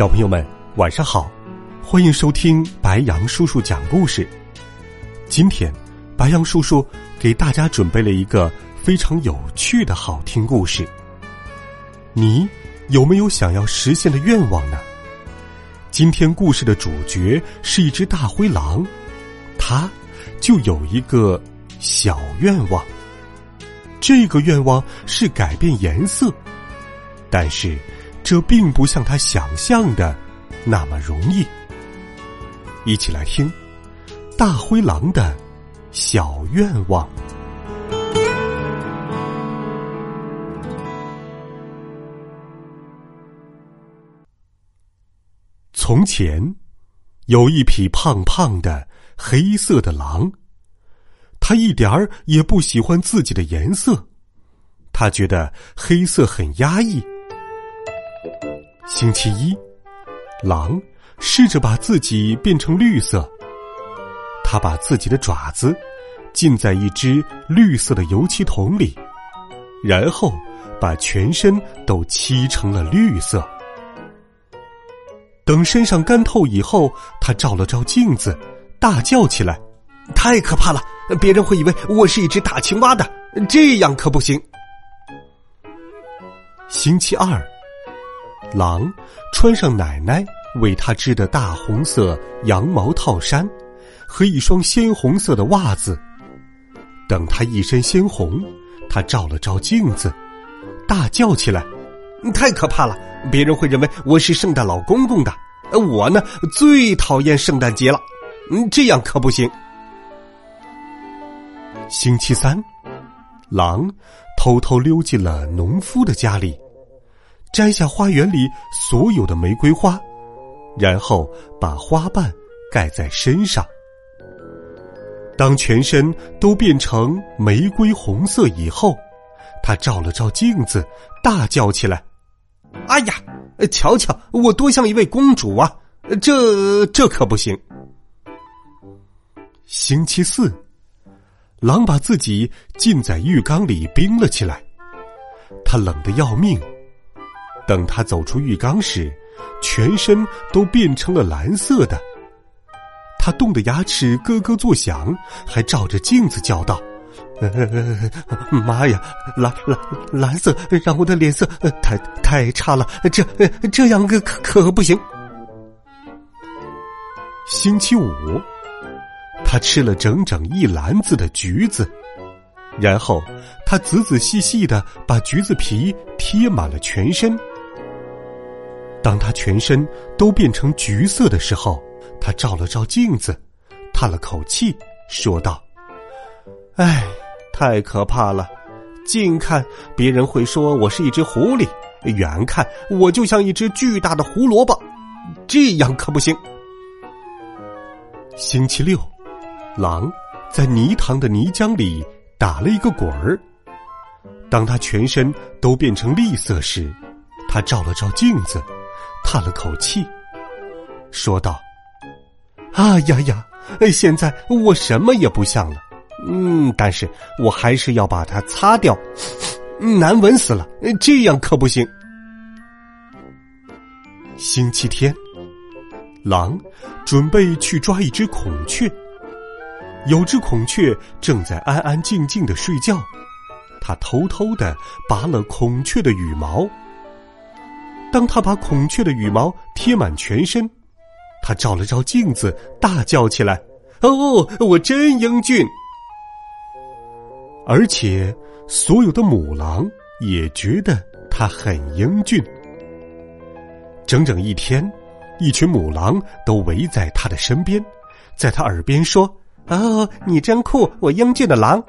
小朋友们，晚上好！欢迎收听白杨叔叔讲故事。今天，白杨叔叔给大家准备了一个非常有趣的好听故事。你有没有想要实现的愿望呢？今天故事的主角是一只大灰狼，它就有一个小愿望。这个愿望是改变颜色，但是。这并不像他想象的那么容易。一起来听《大灰狼的小愿望》。从前，有一匹胖胖的黑色的狼，他一点儿也不喜欢自己的颜色，他觉得黑色很压抑。星期一，狼试着把自己变成绿色。他把自己的爪子浸在一只绿色的油漆桶里，然后把全身都漆成了绿色。等身上干透以后，他照了照镜子，大叫起来：“太可怕了！别人会以为我是一只大青蛙的，这样可不行。”星期二。狼穿上奶奶为他织的大红色羊毛套衫，和一双鲜红色的袜子。等他一身鲜红，他照了照镜子，大叫起来：“太可怕了！别人会认为我是圣诞老公公的。我呢，最讨厌圣诞节了。嗯，这样可不行。”星期三，狼偷偷溜进了农夫的家里。摘下花园里所有的玫瑰花，然后把花瓣盖在身上。当全身都变成玫瑰红色以后，他照了照镜子，大叫起来：“哎呀，瞧瞧我多像一位公主啊！这这可不行。”星期四，狼把自己浸在浴缸里冰了起来，他冷得要命。等他走出浴缸时，全身都变成了蓝色的。他冻得牙齿咯咯作响，还照着镜子叫道：“妈呀，蓝蓝蓝色让我的脸色太太差了，这这样可可不行。”星期五，他吃了整整一篮子的橘子，然后他仔仔细细的把橘子皮贴满了全身。当他全身都变成橘色的时候，他照了照镜子，叹了口气，说道：“唉，太可怕了！近看别人会说我是一只狐狸，远看我就像一只巨大的胡萝卜，这样可不行。”星期六，狼在泥塘的泥浆里打了一个滚儿。当他全身都变成绿色时，他照了照镜子。叹了口气，说道：“啊呀呀，现在我什么也不像了。嗯，但是我还是要把它擦掉，难闻死了。这样可不行。”星期天，狼准备去抓一只孔雀。有只孔雀正在安安静静的睡觉，它偷偷的拔了孔雀的羽毛。当他把孔雀的羽毛贴满全身，他照了照镜子，大叫起来：“哦，我真英俊！”而且，所有的母狼也觉得他很英俊。整整一天，一群母狼都围在他的身边，在他耳边说：“哦，你真酷，我英俊的狼。”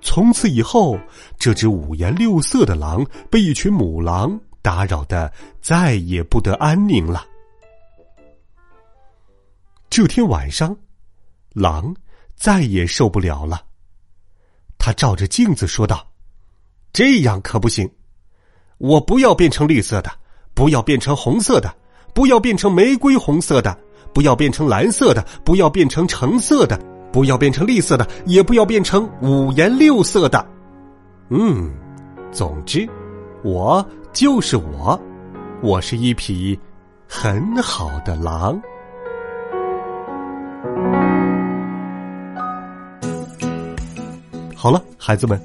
从此以后，这只五颜六色的狼被一群母狼。打扰的再也不得安宁了。这天晚上，狼再也受不了了。他照着镜子说道：“这样可不行，我不要变成绿色的，不要变成红色的，不要变成玫瑰红色的，不要变成蓝色的，不要变成橙色的，不要变成绿色的，也不要变成五颜六色的。嗯，总之，我就是我，我是一匹很好的狼。”好了，孩子们，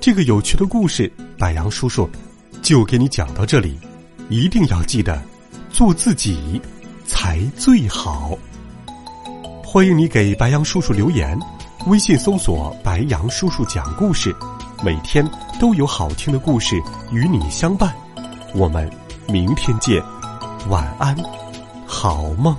这个有趣的故事，白杨叔叔就给你讲到这里。一定要记得做自己才最好。欢迎你给白杨叔叔留言，微信搜索“白杨叔叔讲故事”，每天都有好听的故事与你相伴。我们明天见，晚安，好梦。